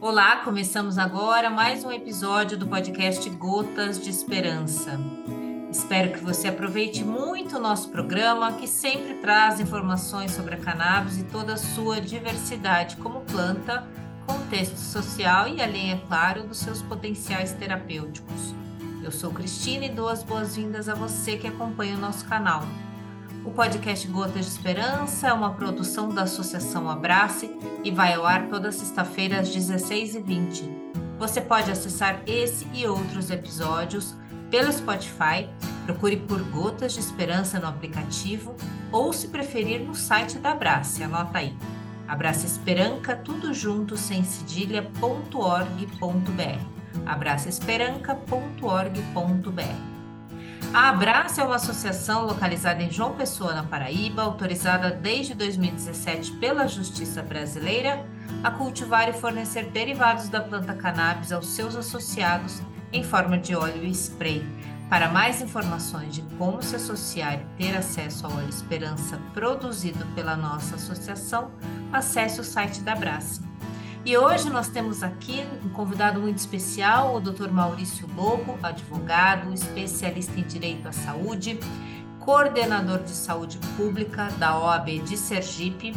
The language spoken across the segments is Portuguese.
Olá, começamos agora mais um episódio do podcast Gotas de Esperança. Espero que você aproveite muito o nosso programa, que sempre traz informações sobre a cannabis e toda a sua diversidade como planta, contexto social e além, é claro, dos seus potenciais terapêuticos. Eu sou Cristina e dou as boas-vindas a você que acompanha o nosso canal. O podcast Gotas de Esperança é uma produção da Associação Abrace e vai ao ar toda sexta-feira às 16h20. Você pode acessar esse e outros episódios pelo Spotify, procure por Gotas de Esperança no aplicativo ou, se preferir, no site da Abrace, anota aí. Abraça Esperanca, tudo junto, sem cedilha.org.br. abraçaesperanca.org.br. A Abraça é uma associação localizada em João Pessoa, na Paraíba, autorizada desde 2017 pela Justiça Brasileira a cultivar e fornecer derivados da planta cannabis aos seus associados em forma de óleo e spray. Para mais informações de como se associar e ter acesso ao óleo Esperança produzido pela nossa associação, acesse o site da Abraça e hoje nós temos aqui um convidado muito especial, o Dr. Maurício Lobo, advogado, especialista em direito à saúde, coordenador de saúde pública da OAB de Sergipe,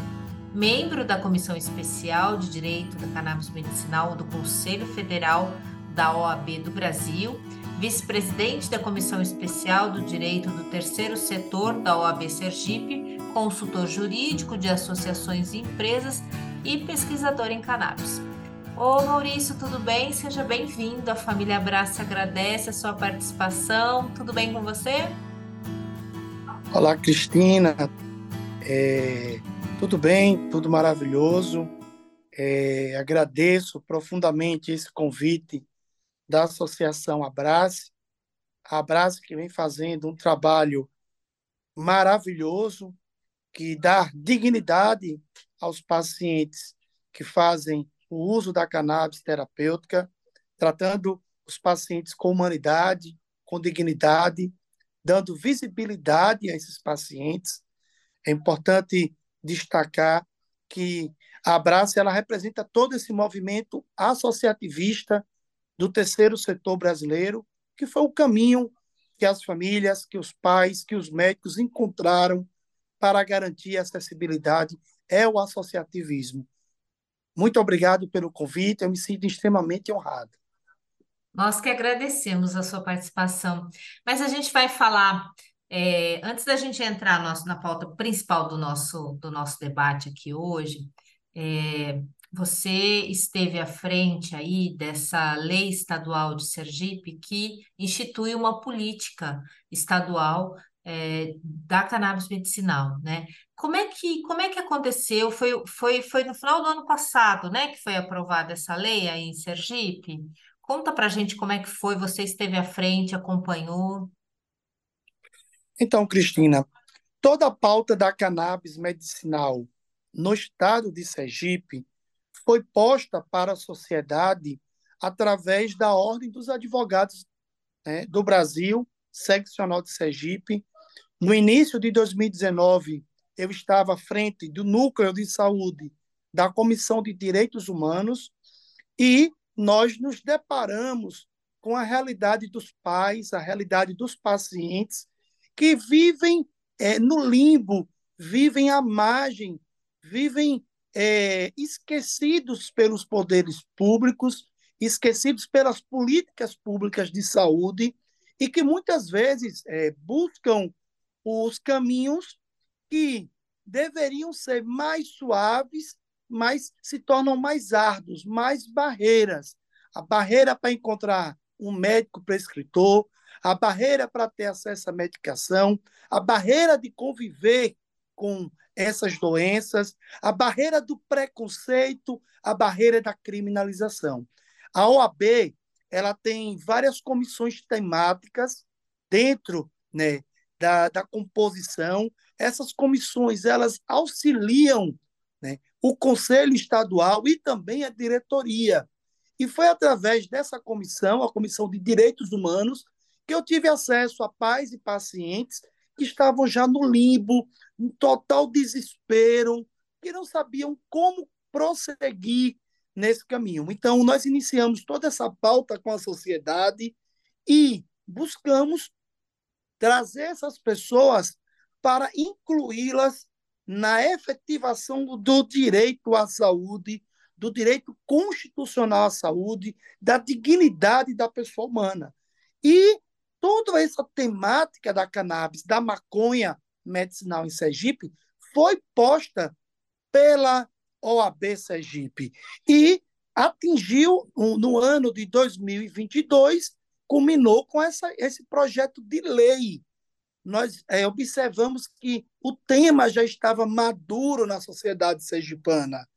membro da Comissão Especial de Direito da Cannabis Medicinal do Conselho Federal da OAB do Brasil, vice-presidente da Comissão Especial do Direito do Terceiro Setor da OAB Sergipe, consultor jurídico de associações e empresas e pesquisador em cannabis. Ô Maurício, tudo bem? Seja bem-vindo. A família Abraça agradece a sua participação. Tudo bem com você? Olá, Cristina. É, tudo bem, tudo maravilhoso. É, agradeço profundamente esse convite da Associação Abrace. A Abrace que vem fazendo um trabalho maravilhoso que dá dignidade aos pacientes que fazem o uso da cannabis terapêutica, tratando os pacientes com humanidade, com dignidade, dando visibilidade a esses pacientes. É importante destacar que a Abraça ela representa todo esse movimento associativista do terceiro setor brasileiro, que foi o caminho que as famílias, que os pais, que os médicos encontraram para garantir a acessibilidade é o associativismo. Muito obrigado pelo convite, eu me sinto extremamente honrado. Nós que agradecemos a sua participação. Mas a gente vai falar, é, antes da gente entrar na pauta principal do nosso, do nosso debate aqui hoje, é, você esteve à frente aí dessa lei estadual de Sergipe que institui uma política estadual é, da cannabis medicinal, né? Como é que, como é que aconteceu? Foi, foi, foi no final do ano passado, né, que foi aprovada essa lei aí em Sergipe? Conta para gente como é que foi, você esteve à frente, acompanhou? Então, Cristina, toda a pauta da cannabis medicinal no estado de Sergipe foi posta para a sociedade através da Ordem dos Advogados né, do Brasil, seccional de Sergipe, no início de 2019, eu estava à frente do núcleo de saúde da Comissão de Direitos Humanos e nós nos deparamos com a realidade dos pais, a realidade dos pacientes que vivem é, no limbo, vivem à margem, vivem é, esquecidos pelos poderes públicos, esquecidos pelas políticas públicas de saúde e que muitas vezes é, buscam os caminhos que deveriam ser mais suaves, mas se tornam mais árduos, mais barreiras. A barreira para encontrar um médico prescritor, a barreira para ter acesso à medicação, a barreira de conviver com essas doenças, a barreira do preconceito, a barreira da criminalização. A OAB ela tem várias comissões temáticas dentro né, da, da composição. Essas comissões elas auxiliam né, o Conselho Estadual e também a diretoria. E foi através dessa comissão, a Comissão de Direitos Humanos, que eu tive acesso a pais e pacientes que estavam já no limbo, em total desespero, que não sabiam como prosseguir nesse caminho. Então, nós iniciamos toda essa pauta com a sociedade e buscamos trazer essas pessoas para incluí-las na efetivação do direito à saúde, do direito constitucional à saúde, da dignidade da pessoa humana. E toda essa temática da cannabis, da maconha medicinal em Sergipe, foi posta pela OAB Sergipe e atingiu, no ano de 2022, culminou com essa, esse projeto de lei. Nós é, observamos que o tema já estava maduro na sociedade sergipana.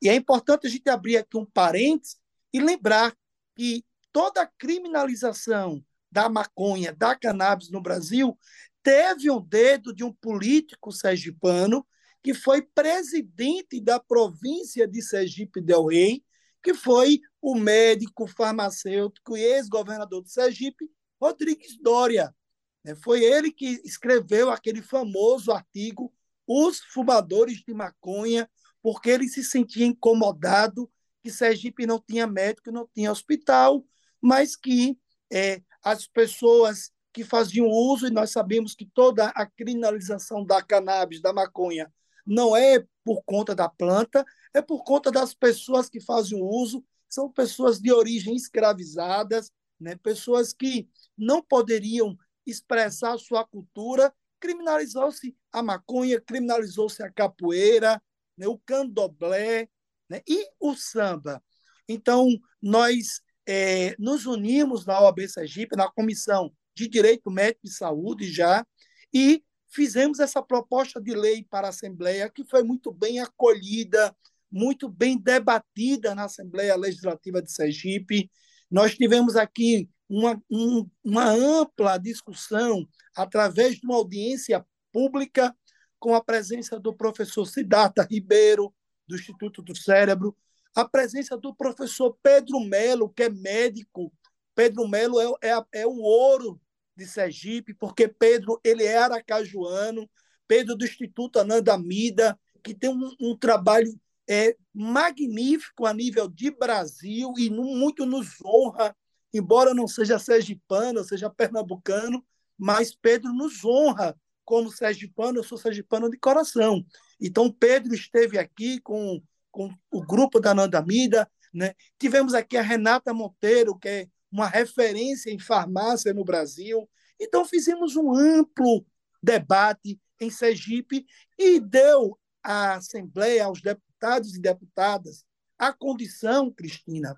E é importante a gente abrir aqui um parênteses e lembrar que toda a criminalização da maconha, da cannabis no Brasil, teve um dedo de um político sergipano que foi presidente da província de Sergipe Del Rei, que foi o médico farmacêutico e ex-governador de Sergipe, Rodrigues Dória. Né? Foi ele que escreveu aquele famoso artigo Os Fumadores de Maconha, porque ele se sentia incomodado que Sergipe não tinha médico, não tinha hospital, mas que é, as pessoas que faziam uso, e nós sabemos que toda a criminalização da cannabis, da maconha, não é por conta da planta, é por conta das pessoas que fazem uso, são pessoas de origem escravizadas, né? pessoas que não poderiam expressar sua cultura, criminalizou-se a maconha, criminalizou-se a capoeira, né? o candomblé né? e o samba. Então, nós é, nos unimos na OAB Sergipe, na Comissão de Direito Médico e Saúde já, e fizemos essa proposta de lei para a Assembleia, que foi muito bem acolhida, muito bem debatida na Assembleia Legislativa de Sergipe. Nós tivemos aqui uma, um, uma ampla discussão através de uma audiência pública com a presença do professor Siddhartha Ribeiro, do Instituto do Cérebro, a presença do professor Pedro Melo, que é médico. Pedro Melo é, é, é o ouro de Sergipe, porque Pedro ele é aracajuano, Pedro do Instituto Ananda Mida, que tem um, um trabalho é, magnífico a nível de Brasil e muito nos honra, embora não seja sergipano, seja pernambucano, mas Pedro nos honra como sergipano, eu sou sergipano de coração. Então, Pedro esteve aqui com, com o grupo da Ananda Mida, né? tivemos aqui a Renata Monteiro, que é uma referência em farmácia no Brasil. Então, fizemos um amplo debate em Sergipe e deu à Assembleia, aos deputados e deputadas, a condição, Cristina,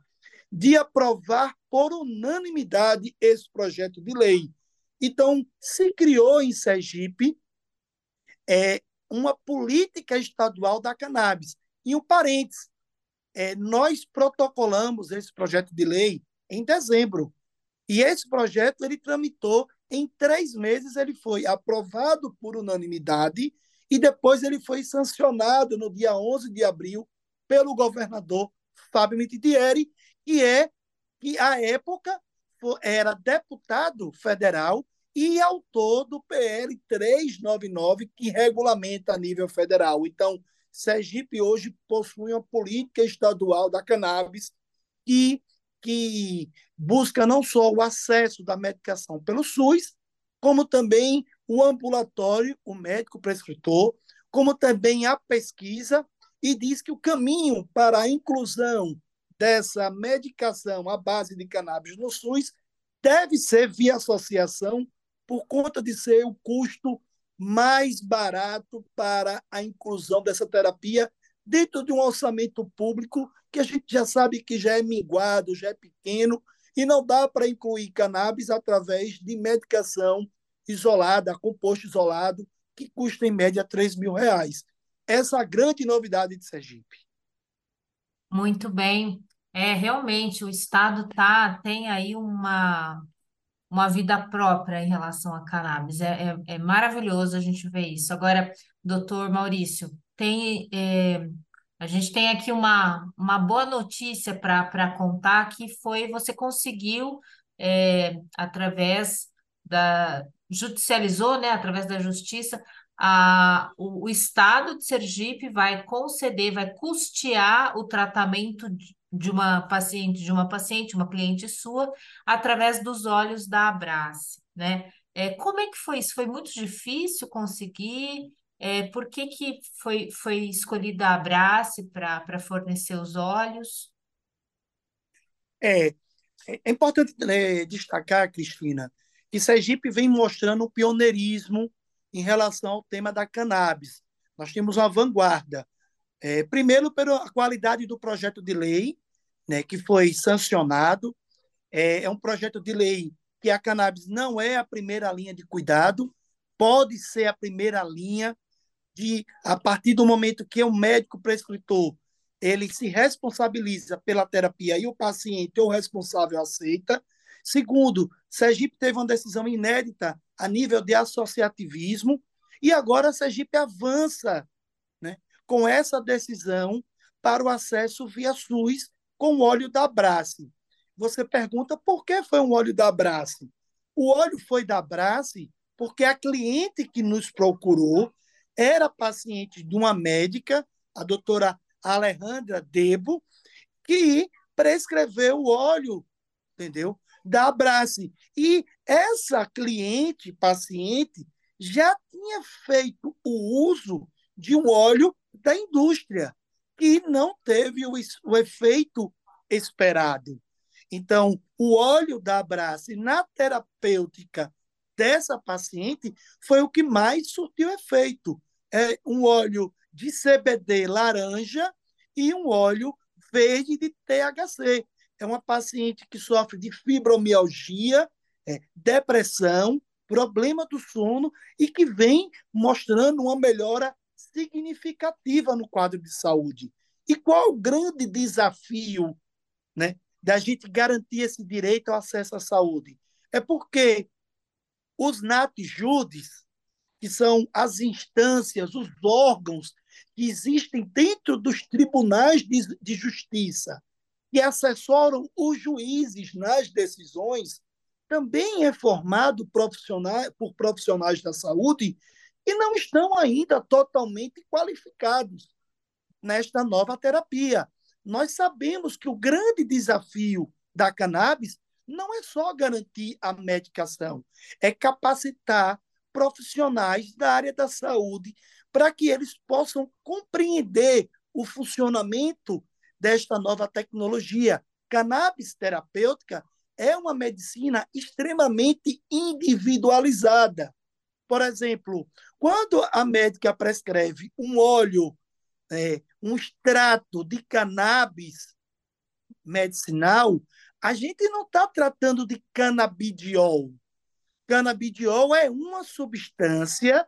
de aprovar por unanimidade esse projeto de lei. Então, se criou em Sergipe é, uma política estadual da cannabis. E um parênteses, é, nós protocolamos esse projeto de lei em dezembro. E esse projeto ele tramitou em três meses, ele foi aprovado por unanimidade e depois ele foi sancionado no dia 11 de abril pelo governador Fábio Mittieri, que é que à época era deputado federal e autor do PL 399 que regulamenta a nível federal. Então, Sergipe hoje possui uma política estadual da cannabis que que busca não só o acesso da medicação pelo SUS, como também o ambulatório, o médico prescritor, como também a pesquisa, e diz que o caminho para a inclusão dessa medicação à base de cannabis no SUS deve ser via associação, por conta de ser o custo mais barato para a inclusão dessa terapia dentro de um orçamento público que a gente já sabe que já é minguado, já é pequeno, e não dá para incluir cannabis através de medicação isolada, composto isolado, que custa em média 3 mil reais. Essa é a grande novidade de Sergipe. Muito bem. É, realmente, o Estado tá, tem aí uma, uma vida própria em relação a cannabis. É, é, é maravilhoso a gente ver isso. Agora, doutor Maurício, tem, é, a gente tem aqui uma, uma boa notícia para contar, que foi você conseguiu, é, através da, judicializou, né, através da justiça, a, o, o Estado de Sergipe vai conceder, vai custear o tratamento de uma paciente, de uma paciente, uma cliente sua, através dos olhos da Abrace, né? É, como é que foi isso? Foi muito difícil conseguir? É, por que, que foi, foi escolhida a Abrace para fornecer os olhos? É, é importante né, destacar, Cristina, que Sergipe vem mostrando o pioneirismo em relação ao tema da cannabis. Nós temos uma vanguarda. É, primeiro, pela qualidade do projeto de lei, né, que foi sancionado. É, é um projeto de lei que a cannabis não é a primeira linha de cuidado, pode ser a primeira linha de, a partir do momento que o médico prescritor ele se responsabiliza pela terapia e o paciente ou o responsável aceita. Segundo, Sergipe teve uma decisão inédita a nível de associativismo e agora Sergipe avança né, com essa decisão para o acesso via SUS com óleo da Brace. Você pergunta por que foi um óleo da Brace? O óleo foi da Brace porque a cliente que nos procurou era paciente de uma médica, a doutora Alejandra Debo, que prescreveu o óleo, entendeu? Da Abrace. E essa cliente, paciente, já tinha feito o uso de um óleo da indústria, que não teve o, o efeito esperado. Então, o óleo da Abrace na terapêutica dessa paciente foi o que mais surtiu efeito. É um óleo de CBD laranja e um óleo verde de THC. É uma paciente que sofre de fibromialgia, é, depressão, problema do sono e que vem mostrando uma melhora significativa no quadro de saúde. E qual o grande desafio né, da gente garantir esse direito ao acesso à saúde? É porque os NAT-JUDES, que são as instâncias, os órgãos que existem dentro dos tribunais de, de justiça, que assessoram os juízes nas decisões, também é formado profissional, por profissionais da saúde que não estão ainda totalmente qualificados nesta nova terapia. Nós sabemos que o grande desafio da cannabis não é só garantir a medicação, é capacitar profissionais da área da saúde para que eles possam compreender o funcionamento desta nova tecnologia. Cannabis terapêutica é uma medicina extremamente individualizada. Por exemplo, quando a médica prescreve um óleo, é, um extrato de cannabis medicinal, a gente não está tratando de canabidiol. Canabidiol é uma substância,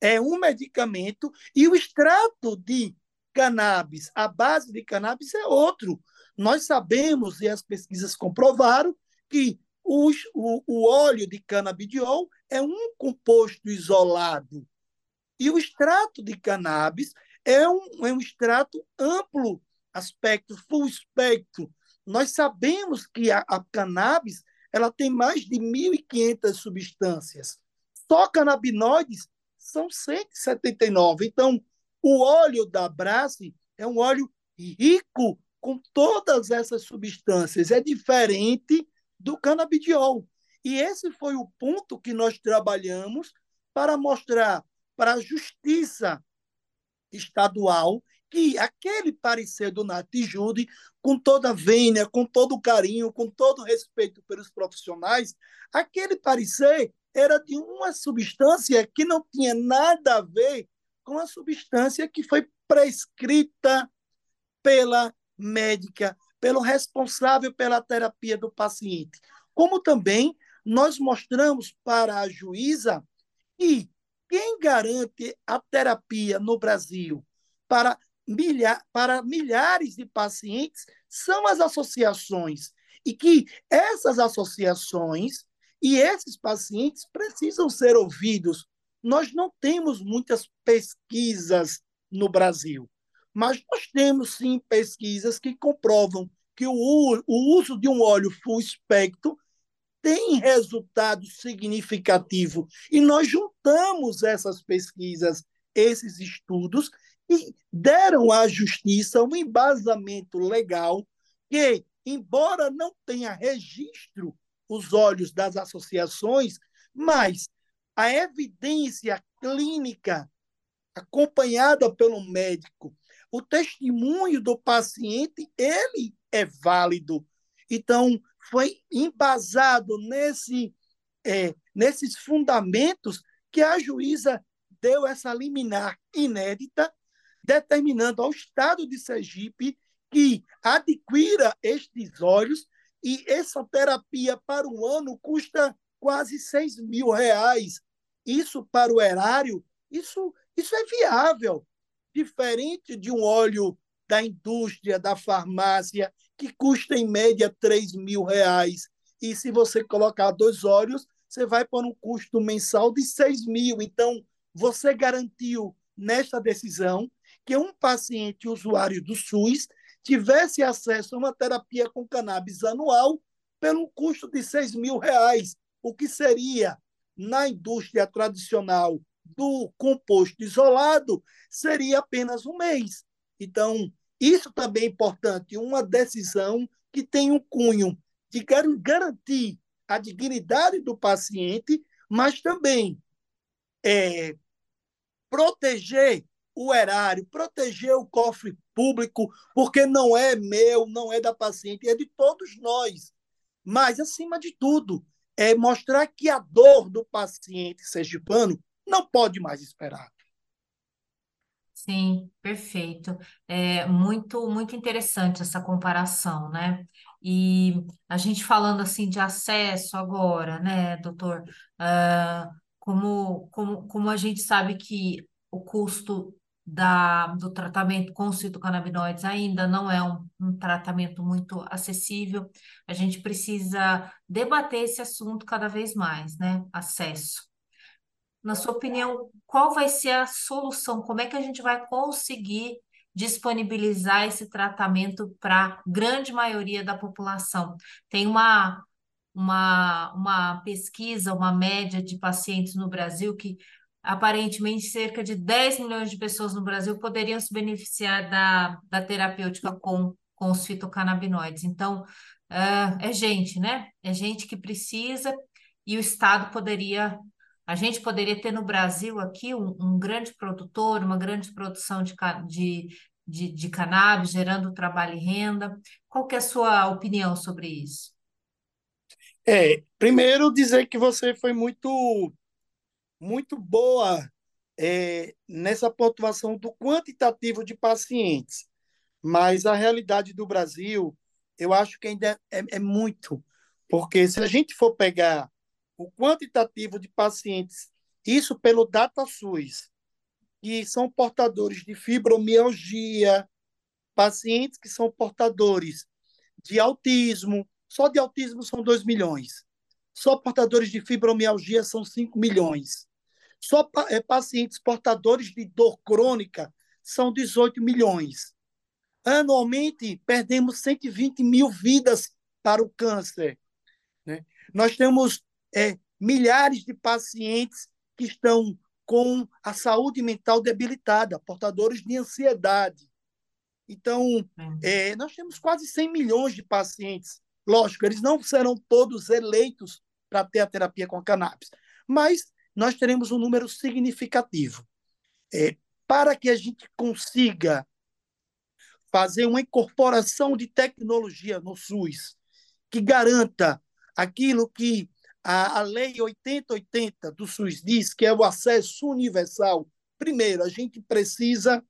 é um medicamento, e o extrato de cannabis, a base de cannabis é outro. Nós sabemos, e as pesquisas comprovaram, que os, o, o óleo de canabidiol é um composto isolado. E o extrato de cannabis é um, é um extrato amplo aspecto, full espectro. Nós sabemos que a, a cannabis ela tem mais de 1.500 substâncias. Só canabinoides são 179. Então, o óleo da Brasse é um óleo rico com todas essas substâncias. É diferente do canabidiol. E esse foi o ponto que nós trabalhamos para mostrar para a justiça estadual que aquele parecer do Natijudi, com toda a vênia, com todo o carinho, com todo o respeito pelos profissionais, aquele parecer era de uma substância que não tinha nada a ver com a substância que foi prescrita pela médica pelo responsável pela terapia do paciente. Como também nós mostramos para a juíza que quem garante a terapia no Brasil para, milha para milhares de pacientes são as associações. E que essas associações e esses pacientes precisam ser ouvidos. Nós não temos muitas pesquisas no Brasil. Mas nós temos sim pesquisas que comprovam que o, o uso de um óleo full espectro tem resultado significativo. E nós juntamos essas pesquisas, esses estudos, e deram à justiça um embasamento legal que, embora não tenha registro os olhos das associações, mas a evidência clínica acompanhada pelo médico, o testemunho do paciente, ele é válido. Então, foi embasado nesse, é, nesses fundamentos que a juíza deu essa liminar inédita, determinando ao Estado de Sergipe que adquira estes olhos e essa terapia para um ano custa quase 6 mil reais. Isso para o erário, isso, isso é viável. Diferente de um óleo da indústria, da farmácia, que custa em média 3 mil reais. E se você colocar dois óleos, você vai por um custo mensal de 6 mil. Então, você garantiu nesta decisão que um paciente usuário do SUS tivesse acesso a uma terapia com cannabis anual pelo custo de 6 mil reais, o que seria, na indústria tradicional do composto isolado, seria apenas um mês. Então, isso também é importante, uma decisão que tem um cunho de garantir a dignidade do paciente, mas também é, proteger o erário, proteger o cofre público, porque não é meu, não é da paciente, é de todos nós. Mas, acima de tudo, é mostrar que a dor do paciente sergipano não pode mais esperar. Sim, perfeito. É muito, muito interessante essa comparação, né? E a gente falando assim de acesso agora, né, doutor? Uh, como, como, como a gente sabe que o custo da, do tratamento com os fitocannabinoides ainda não é um, um, tratamento muito acessível. A gente precisa debater esse assunto cada vez mais, né? Acesso. Na sua opinião, qual vai ser a solução? Como é que a gente vai conseguir disponibilizar esse tratamento para a grande maioria da população? Tem uma, uma, uma pesquisa, uma média de pacientes no Brasil que aparentemente cerca de 10 milhões de pessoas no Brasil poderiam se beneficiar da, da terapêutica com, com os fitocannabinoides. Então, uh, é gente, né? É gente que precisa e o Estado poderia. A gente poderia ter no Brasil aqui um, um grande produtor, uma grande produção de, de, de, de cannabis, gerando trabalho e renda. Qual que é a sua opinião sobre isso? É, primeiro dizer que você foi muito muito boa é, nessa pontuação do quantitativo de pacientes, mas a realidade do Brasil, eu acho que ainda é, é muito, porque se a gente for pegar o quantitativo de pacientes, isso pelo DataSUS, que são portadores de fibromialgia, pacientes que são portadores de autismo, só de autismo são 2 milhões. Só portadores de fibromialgia são 5 milhões. Só é, pacientes portadores de dor crônica são 18 milhões. Anualmente, perdemos 120 mil vidas para o câncer. Né? Nós temos é, milhares de pacientes que estão com a saúde mental debilitada, portadores de ansiedade. Então, é, nós temos quase 100 milhões de pacientes. Lógico, eles não serão todos eleitos para ter a terapia com a cannabis. Mas nós teremos um número significativo. É, para que a gente consiga fazer uma incorporação de tecnologia no SUS que garanta aquilo que a, a Lei 8080 do SUS diz, que é o acesso universal. Primeiro, a gente precisa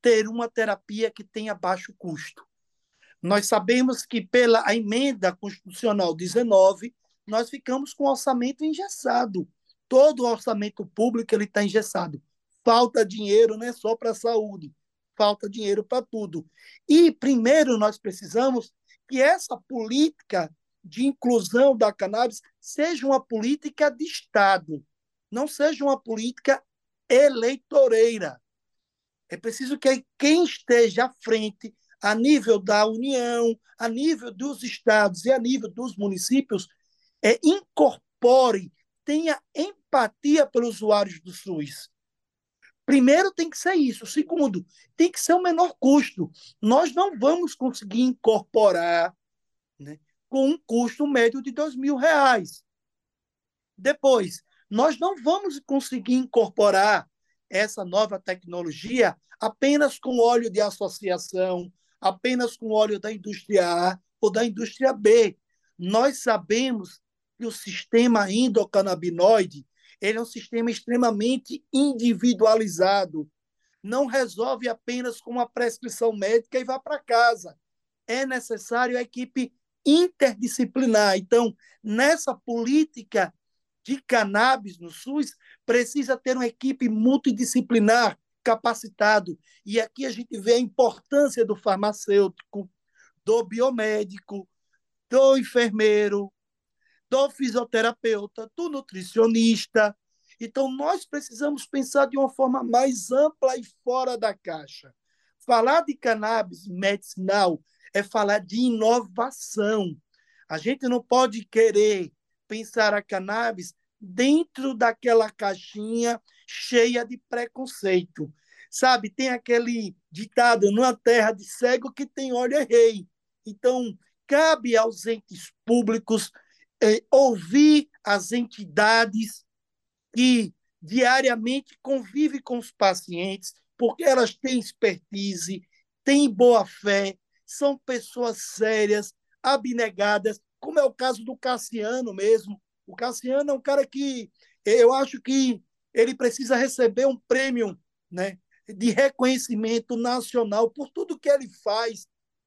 ter uma terapia que tenha baixo custo. Nós sabemos que pela emenda constitucional 19, nós ficamos com o orçamento engessado. Todo o orçamento público ele está engessado. Falta dinheiro não é só para a saúde, falta dinheiro para tudo. E primeiro nós precisamos que essa política de inclusão da cannabis seja uma política de Estado, não seja uma política eleitoreira. É preciso que quem esteja à frente, a nível da União, a nível dos estados e a nível dos municípios, é, incorpore, tenha empatia pelos usuários do SUS. Primeiro tem que ser isso. Segundo, tem que ser o menor custo. Nós não vamos conseguir incorporar né, com um custo médio de dois mil reais. Depois, nós não vamos conseguir incorporar essa nova tecnologia apenas com óleo de associação, apenas com óleo da indústria A ou da indústria B. Nós sabemos que o sistema endocannabinoide ele é um sistema extremamente individualizado. Não resolve apenas com uma prescrição médica e vá para casa. É necessário a equipe interdisciplinar. Então, nessa política de cannabis no SUS, precisa ter uma equipe multidisciplinar capacitado. E aqui a gente vê a importância do farmacêutico, do biomédico, do enfermeiro, do fisioterapeuta, do nutricionista. Então, nós precisamos pensar de uma forma mais ampla e fora da caixa. Falar de cannabis medicinal é falar de inovação. A gente não pode querer pensar a cannabis dentro daquela caixinha cheia de preconceito. Sabe, tem aquele ditado, numa terra de cego que tem olho é rei. Então, cabe aos entes públicos é, ouvir as entidades que diariamente convivem com os pacientes, porque elas têm expertise, têm boa fé, são pessoas sérias, abnegadas, como é o caso do Cassiano mesmo. O Cassiano é um cara que eu acho que ele precisa receber um prêmio né, de reconhecimento nacional por tudo que ele faz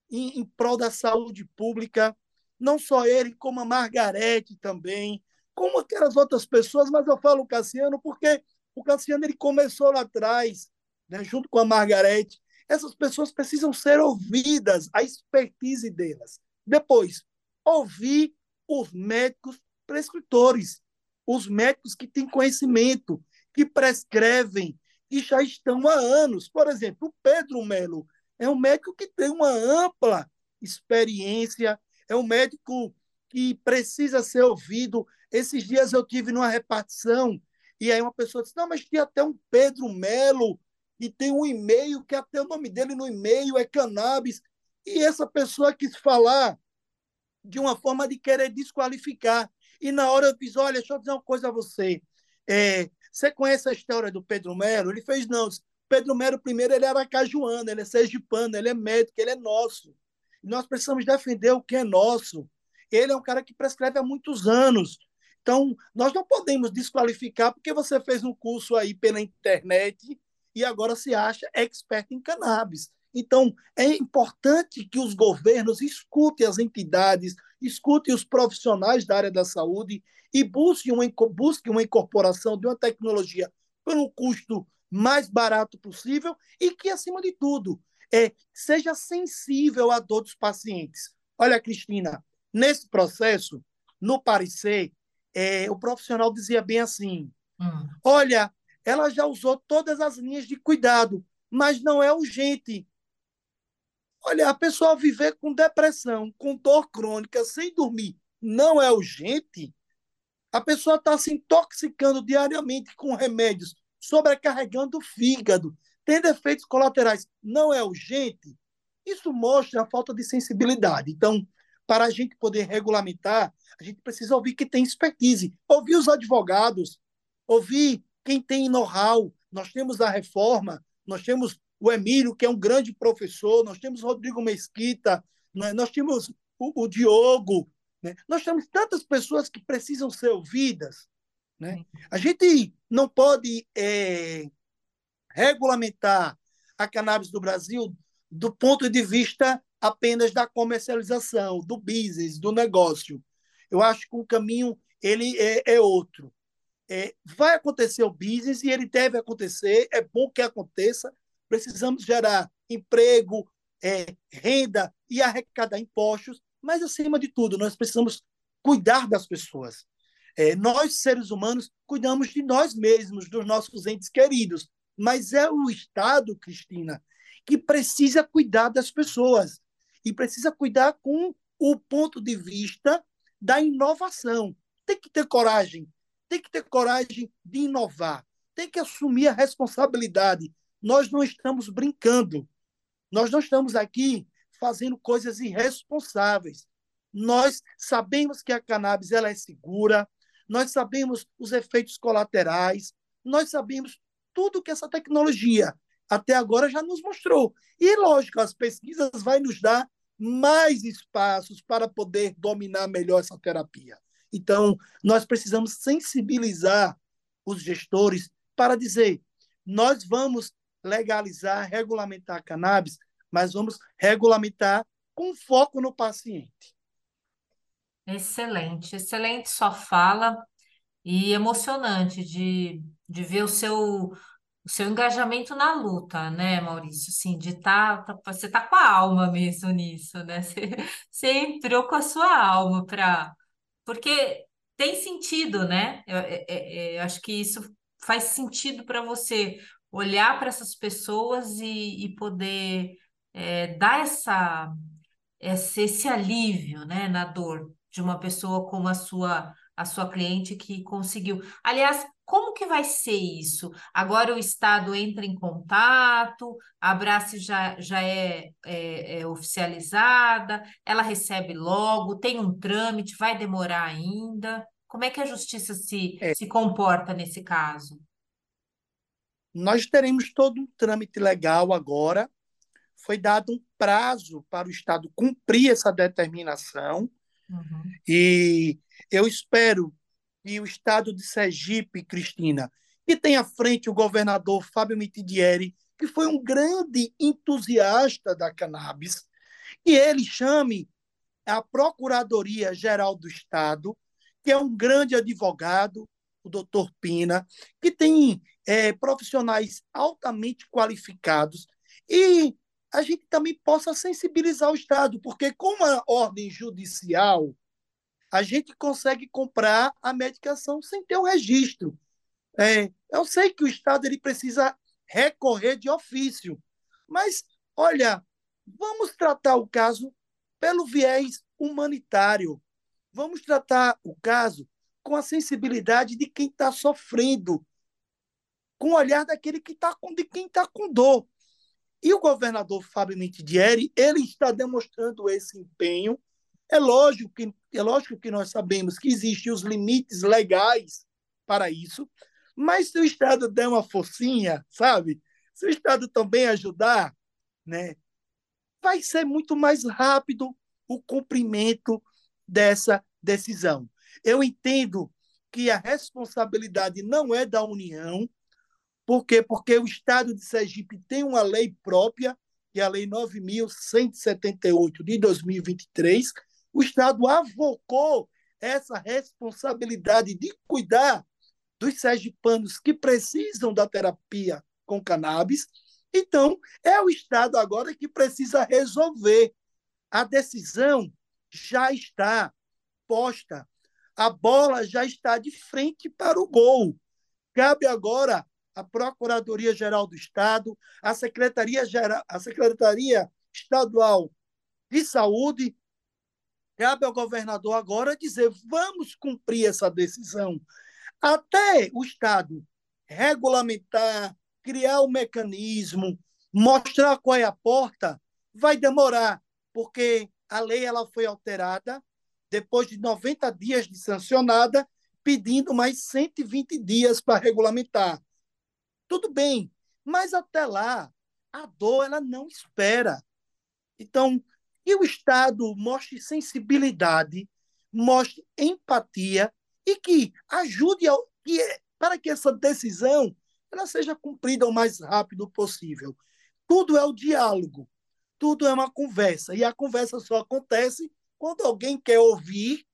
em, em prol da saúde pública não só ele, como a Margarete também, como aquelas outras pessoas, mas eu falo o Cassiano porque o Cassiano ele começou lá atrás, né, junto com a Margarete. Essas pessoas precisam ser ouvidas, a expertise delas. Depois, ouvir os médicos prescritores, os médicos que têm conhecimento, que prescrevem, que já estão há anos. Por exemplo, o Pedro Melo é um médico que tem uma ampla experiência é um médico que precisa ser ouvido. Esses dias eu tive numa repartição e aí uma pessoa disse: Não, mas tem até um Pedro Melo e tem um e-mail que até o nome dele no e-mail é cannabis. E essa pessoa quis falar de uma forma de querer desqualificar. E na hora eu disse: Olha, deixa eu dizer uma coisa a você. É, você conhece a história do Pedro Melo? Ele fez: Não. Pedro Melo, primeiro, ele era cajuano, ele é sergipano, ele é médico, ele é nosso. Nós precisamos defender o que é nosso. Ele é um cara que prescreve há muitos anos. Então, nós não podemos desqualificar porque você fez um curso aí pela internet e agora se acha expert em cannabis. Então, é importante que os governos escutem as entidades, escutem os profissionais da área da saúde e busquem uma, busquem uma incorporação de uma tecnologia por um custo mais barato possível e que, acima de tudo, é, seja sensível à dor dos pacientes. Olha, Cristina, nesse processo, no parecer, é, o profissional dizia bem assim: hum. olha, ela já usou todas as linhas de cuidado, mas não é urgente. Olha, a pessoa viver com depressão, com dor crônica, sem dormir, não é urgente. A pessoa está se intoxicando diariamente com remédios, sobrecarregando o fígado, tendo efeitos colaterais, não é urgente, isso mostra a falta de sensibilidade. Então, para a gente poder regulamentar, a gente precisa ouvir quem tem expertise, ouvir os advogados, ouvir quem tem know-how. Nós temos a reforma, nós temos o Emílio, que é um grande professor, nós temos o Rodrigo Mesquita, né? nós temos o, o Diogo, né? nós temos tantas pessoas que precisam ser ouvidas. Né? A gente não pode é, regulamentar a cannabis do Brasil do ponto de vista apenas da comercialização, do business, do negócio. Eu acho que o caminho ele é, é outro. É, vai acontecer o business e ele deve acontecer, é bom que aconteça. Precisamos gerar emprego, é, renda e arrecadar impostos, mas, acima de tudo, nós precisamos cuidar das pessoas. É, nós, seres humanos, cuidamos de nós mesmos, dos nossos entes queridos, mas é o Estado, Cristina, que precisa cuidar das pessoas e precisa cuidar com o ponto de vista da inovação. Tem que ter coragem, tem que ter coragem de inovar. tem que assumir a responsabilidade. Nós não estamos brincando. Nós não estamos aqui fazendo coisas irresponsáveis. Nós sabemos que a cannabis ela é segura, nós sabemos os efeitos colaterais, nós sabemos tudo que essa tecnologia até agora já nos mostrou. E, lógico, as pesquisas vão nos dar mais espaços para poder dominar melhor essa terapia. Então, nós precisamos sensibilizar os gestores para dizer: nós vamos legalizar, regulamentar a cannabis, mas vamos regulamentar com foco no paciente. Excelente, excelente sua fala e emocionante de, de ver o seu, o seu engajamento na luta, né, Maurício? Assim, de tá, tá você tá com a alma mesmo nisso, né? Você, você entrou com a sua alma para. Porque tem sentido, né? Eu, eu, é, é, é, eu acho que isso faz sentido para você olhar para essas pessoas e, e poder é, dar essa, esse, esse alívio, né, na dor de uma pessoa como a sua a sua cliente que conseguiu. Aliás, como que vai ser isso? Agora o Estado entra em contato, a Abrace já, já é, é, é, oficializada, ela recebe logo, tem um trâmite, vai demorar ainda? Como é que a justiça se, é. se comporta nesse caso? Nós teremos todo um trâmite legal agora. Foi dado um prazo para o Estado cumprir essa determinação. Uhum. E eu espero que o Estado de Sergipe, Cristina, que tem à frente o governador Fábio Mitidieri, que foi um grande entusiasta da cannabis, que ele chame a Procuradoria-Geral do Estado, que é um grande advogado, o doutor Pina, que tem é, profissionais altamente qualificados, e a gente também possa sensibilizar o Estado, porque com a ordem judicial, a gente consegue comprar a medicação sem ter o um registro. É, eu sei que o Estado ele precisa recorrer de ofício, mas, olha, vamos tratar o caso pelo viés humanitário. Vamos tratar o caso com a sensibilidade de quem está sofrendo, com o olhar daquele que tá com, de quem está com dor. E o governador Fábio Mitidieri, ele está demonstrando esse empenho é lógico que, é lógico que nós sabemos que existem os limites legais para isso, mas se o Estado der uma forcinha, sabe? Se o Estado também ajudar, né? vai ser muito mais rápido o cumprimento dessa decisão. Eu entendo que a responsabilidade não é da União, por quê? Porque o Estado de Sergipe tem uma lei própria, que é a Lei 9.178 de 2023, o Estado avocou essa responsabilidade de cuidar dos sergipanos que precisam da terapia com cannabis. Então, é o Estado agora que precisa resolver. A decisão já está posta, a bola já está de frente para o gol. Cabe agora à Procuradoria-Geral do Estado, à Secretaria, Geral, à Secretaria Estadual de Saúde Cabe ao governador agora dizer: vamos cumprir essa decisão. Até o Estado regulamentar, criar o um mecanismo, mostrar qual é a porta, vai demorar, porque a lei ela foi alterada depois de 90 dias de sancionada, pedindo mais 120 dias para regulamentar. Tudo bem, mas até lá a dor ela não espera. Então, que o Estado mostre sensibilidade, mostre empatia e que ajude ao, que, para que essa decisão ela seja cumprida o mais rápido possível. Tudo é o diálogo, tudo é uma conversa, e a conversa só acontece quando alguém quer ouvir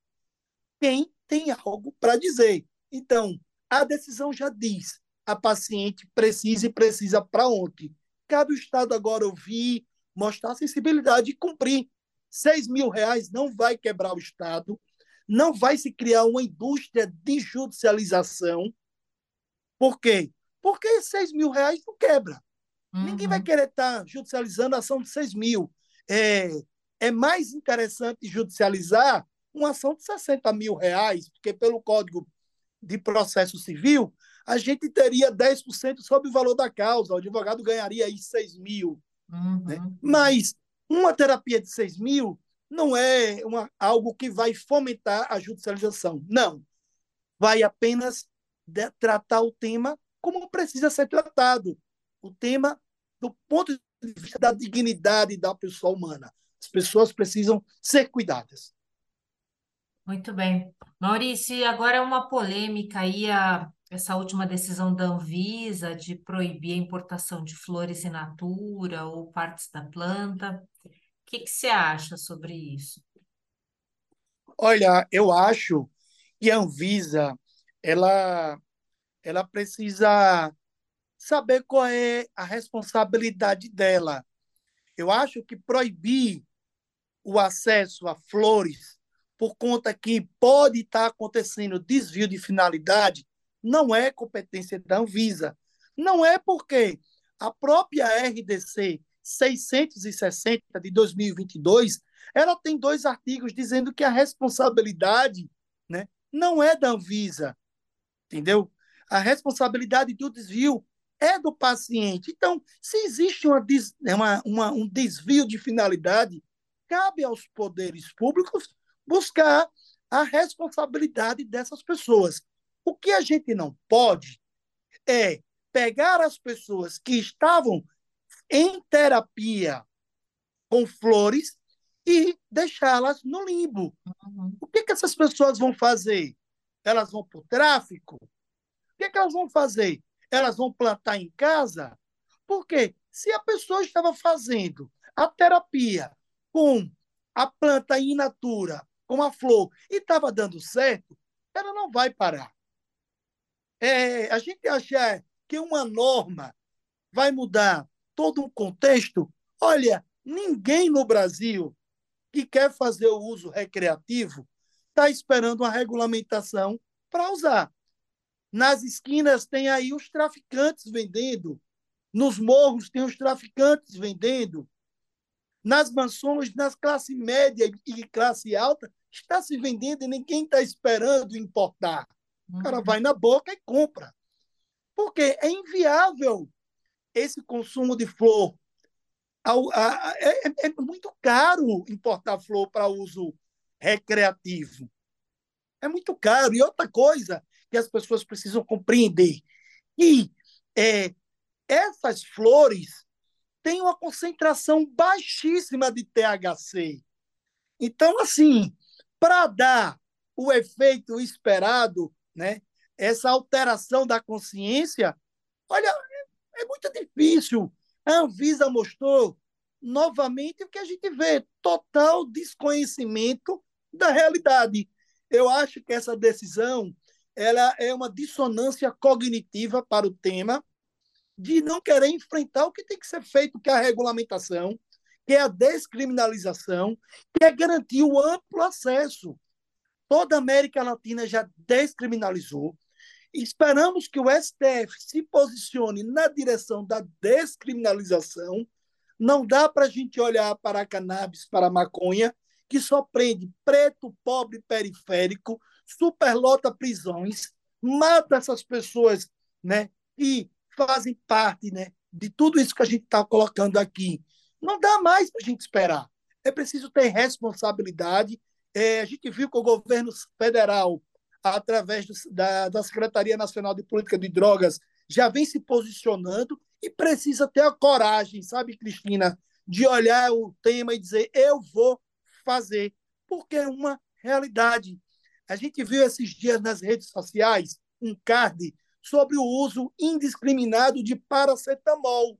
quem tem algo para dizer. Então, a decisão já diz, a paciente precisa e precisa para ontem. Cabe o Estado agora ouvir, mostrar sensibilidade e cumprir. 6 mil reais não vai quebrar o Estado, não vai se criar uma indústria de judicialização. Por quê? Porque 6 mil reais não quebra. Uhum. Ninguém vai querer estar judicializando a ação de 6 mil. É, é mais interessante judicializar uma ação de 60 mil reais, porque pelo Código de Processo Civil, a gente teria 10% sobre o valor da causa, o advogado ganharia aí 6 mil. Uhum. Né? Mas uma terapia de 6 mil não é uma, algo que vai fomentar a judicialização. Não. Vai apenas de, tratar o tema como precisa ser tratado. O tema do ponto de vista da dignidade da pessoa humana. As pessoas precisam ser cuidadas. Muito bem. Maurício, agora é uma polêmica aí a, essa última decisão da Anvisa de proibir a importação de flores in natura ou partes da planta. O que, que você acha sobre isso? Olha, eu acho que a Anvisa ela, ela precisa saber qual é a responsabilidade dela. Eu acho que proibir o acesso a flores por conta que pode estar acontecendo desvio de finalidade não é competência da Anvisa. Não é porque a própria RDC 660 de 2022, ela tem dois artigos dizendo que a responsabilidade, né, não é da Anvisa, entendeu? A responsabilidade do desvio é do paciente. Então, se existe uma, uma, uma, um desvio de finalidade, cabe aos poderes públicos buscar a responsabilidade dessas pessoas. O que a gente não pode é pegar as pessoas que estavam em terapia com flores e deixá-las no limbo. O que, que essas pessoas vão fazer? Elas vão para o tráfico? O que, que elas vão fazer? Elas vão plantar em casa? Porque se a pessoa estava fazendo a terapia com a planta in natura, com a flor, e estava dando certo, ela não vai parar. É, a gente achar que uma norma vai mudar todo um contexto, olha, ninguém no Brasil que quer fazer o uso recreativo está esperando uma regulamentação para usar. Nas esquinas tem aí os traficantes vendendo, nos morros tem os traficantes vendendo, nas mansões, nas classe média e classe alta, está se vendendo e ninguém está esperando importar. O cara uhum. vai na boca e compra. Porque é inviável esse consumo de flor. É, é, é muito caro importar flor para uso recreativo. É muito caro. E outra coisa que as pessoas precisam compreender, que é, essas flores têm uma concentração baixíssima de THC. Então, assim, para dar o efeito esperado, né? Essa alteração da consciência, olha, é, é muito difícil. A Anvisa mostrou novamente o que a gente vê, total desconhecimento da realidade. Eu acho que essa decisão ela é uma dissonância cognitiva para o tema de não querer enfrentar o que tem que ser feito, que é a regulamentação, que é a descriminalização, que é garantir o amplo acesso Toda a América Latina já descriminalizou. Esperamos que o STF se posicione na direção da descriminalização. Não dá para a gente olhar para a cannabis, para a maconha, que só prende preto, pobre, periférico, superlota prisões, mata essas pessoas né, que fazem parte né, de tudo isso que a gente está colocando aqui. Não dá mais para a gente esperar. É preciso ter responsabilidade é, a gente viu que o governo federal, através do, da, da Secretaria Nacional de Política de Drogas, já vem se posicionando e precisa ter a coragem, sabe, Cristina, de olhar o tema e dizer: eu vou fazer, porque é uma realidade. A gente viu esses dias nas redes sociais um card sobre o uso indiscriminado de paracetamol.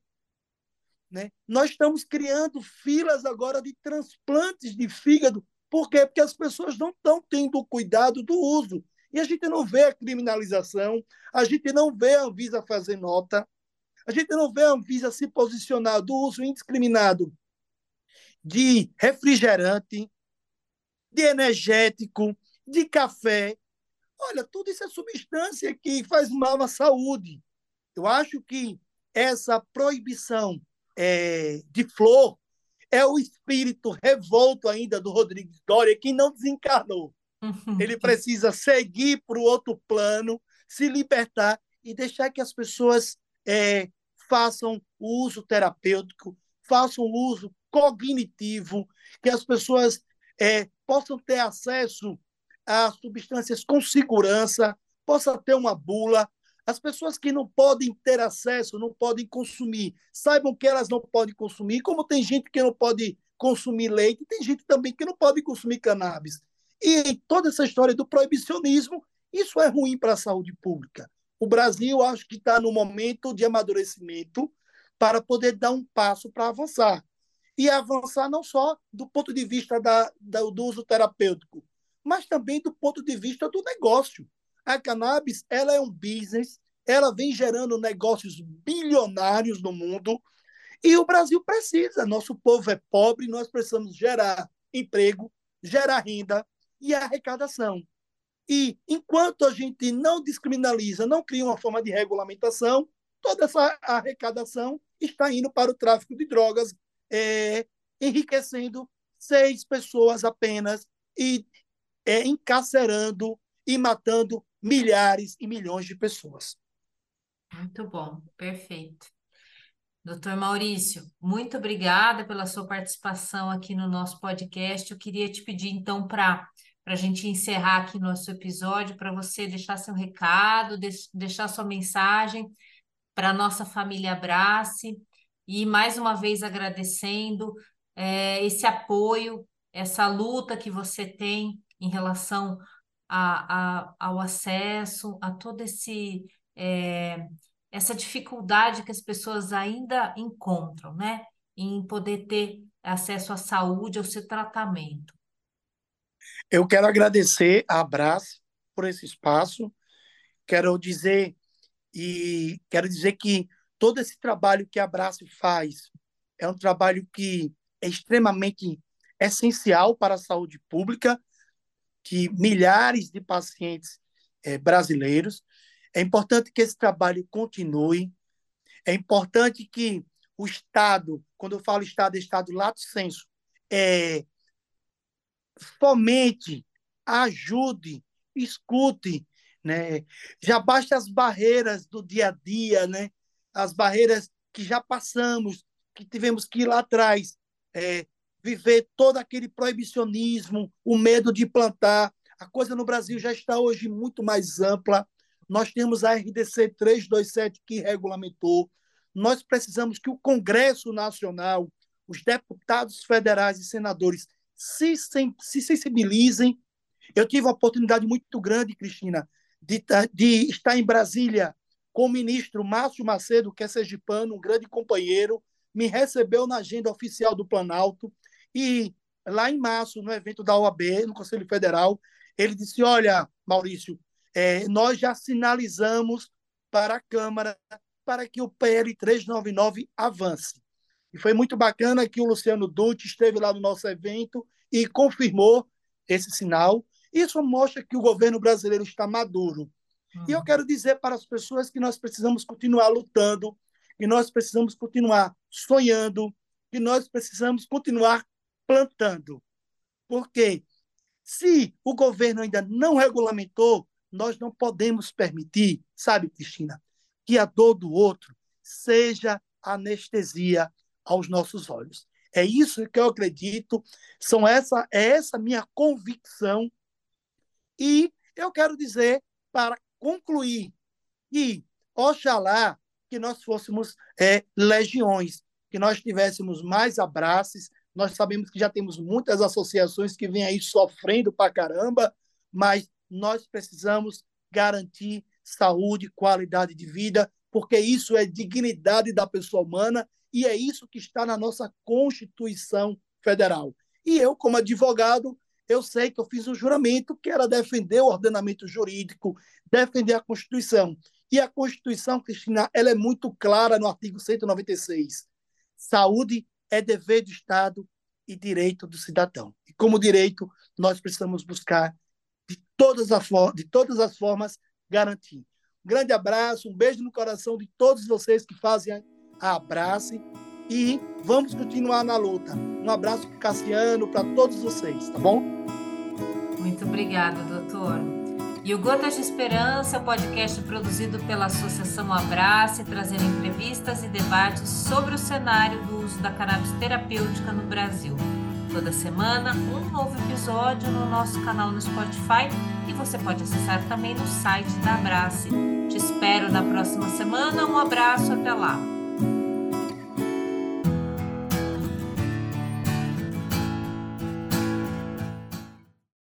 Né? Nós estamos criando filas agora de transplantes de fígado por quê? Porque as pessoas não estão tendo cuidado do uso. E a gente não vê a criminalização, a gente não vê a Anvisa fazer nota, a gente não vê a Anvisa se posicionar do uso indiscriminado de refrigerante, de energético, de café. Olha, tudo isso é substância que faz mal à saúde. Eu acho que essa proibição é, de flor é o espírito revolto ainda do Rodrigues Doria que não desencarnou. Uhum. Ele precisa seguir para o outro plano, se libertar e deixar que as pessoas é, façam o uso terapêutico, façam o uso cognitivo, que as pessoas é, possam ter acesso a substâncias com segurança, possa ter uma bula. As pessoas que não podem ter acesso, não podem consumir, saibam que elas não podem consumir, como tem gente que não pode consumir leite, tem gente também que não pode consumir cannabis. E toda essa história do proibicionismo, isso é ruim para a saúde pública. O Brasil, acho que está no momento de amadurecimento para poder dar um passo para avançar. E avançar não só do ponto de vista da, da, do uso terapêutico, mas também do ponto de vista do negócio. A cannabis ela é um business, ela vem gerando negócios bilionários no mundo e o Brasil precisa. Nosso povo é pobre, nós precisamos gerar emprego, gerar renda e arrecadação. E enquanto a gente não descriminaliza, não cria uma forma de regulamentação, toda essa arrecadação está indo para o tráfico de drogas, é, enriquecendo seis pessoas apenas e é, encarcerando e matando milhares e milhões de pessoas. Muito bom, perfeito. Doutor Maurício, muito obrigada pela sua participação aqui no nosso podcast. Eu queria te pedir, então, para a gente encerrar aqui nosso episódio, para você deixar seu recado, deixar sua mensagem para a nossa família Abrace e mais uma vez agradecendo é, esse apoio, essa luta que você tem em relação a, a, ao acesso, a todo esse é, essa dificuldade que as pessoas ainda encontram, né, em poder ter acesso à saúde, ao seu tratamento. Eu quero agradecer a Abras por esse espaço. Quero dizer e quero dizer que todo esse trabalho que a Abraço faz é um trabalho que é extremamente essencial para a saúde pública, que milhares de pacientes é, brasileiros. É importante que esse trabalho continue. É importante que o Estado, quando eu falo Estado, é Estado lato senso, é, fomente, ajude, escute, né? Já basta as barreiras do dia a dia, né? As barreiras que já passamos, que tivemos que ir lá atrás, é, viver todo aquele proibicionismo, o medo de plantar. A coisa no Brasil já está hoje muito mais ampla. Nós temos a RDC 327 que regulamentou. Nós precisamos que o Congresso Nacional, os deputados federais e senadores se, se sensibilizem. Eu tive uma oportunidade muito grande, Cristina, de, de estar em Brasília com o ministro Márcio Macedo, que é sergipano, um grande companheiro, me recebeu na agenda oficial do Planalto e lá em março, no evento da OAB, no Conselho Federal, ele disse: Olha, Maurício, é, nós já sinalizamos para a Câmara para que o PL 399 avance. E foi muito bacana que o Luciano Dutti esteve lá no nosso evento e confirmou esse sinal. Isso mostra que o governo brasileiro está maduro. Uhum. E eu quero dizer para as pessoas que nós precisamos continuar lutando, que nós precisamos continuar sonhando, que nós precisamos continuar plantando. Porque se o governo ainda não regulamentou, nós não podemos permitir, sabe, Cristina, que a dor do outro seja anestesia aos nossos olhos. É isso que eu acredito, são essa é essa minha convicção. E eu quero dizer para concluir que oxalá que nós fôssemos é, legiões, que nós tivéssemos mais abraços. Nós sabemos que já temos muitas associações que vêm aí sofrendo para caramba, mas nós precisamos garantir saúde, qualidade de vida, porque isso é dignidade da pessoa humana e é isso que está na nossa Constituição Federal. E eu, como advogado, eu sei que eu fiz um juramento que era defender o ordenamento jurídico, defender a Constituição. E a Constituição, Cristina, ela é muito clara no artigo 196. Saúde é dever do Estado e direito do cidadão. E como direito, nós precisamos buscar de todas as, de todas as formas garantir. Um grande abraço, um beijo no coração de todos vocês que fazem abrace e vamos continuar na luta. Um abraço para Cassiano, para todos vocês, tá bom? Muito obrigada, doutor. E o Gotas de Esperança é um podcast produzido pela Associação Abrace, trazendo entrevistas e debates sobre o cenário do uso da cannabis terapêutica no Brasil. Toda semana, um novo episódio no nosso canal no Spotify e você pode acessar também no site da Abrace. Te espero na próxima semana. Um abraço, até lá!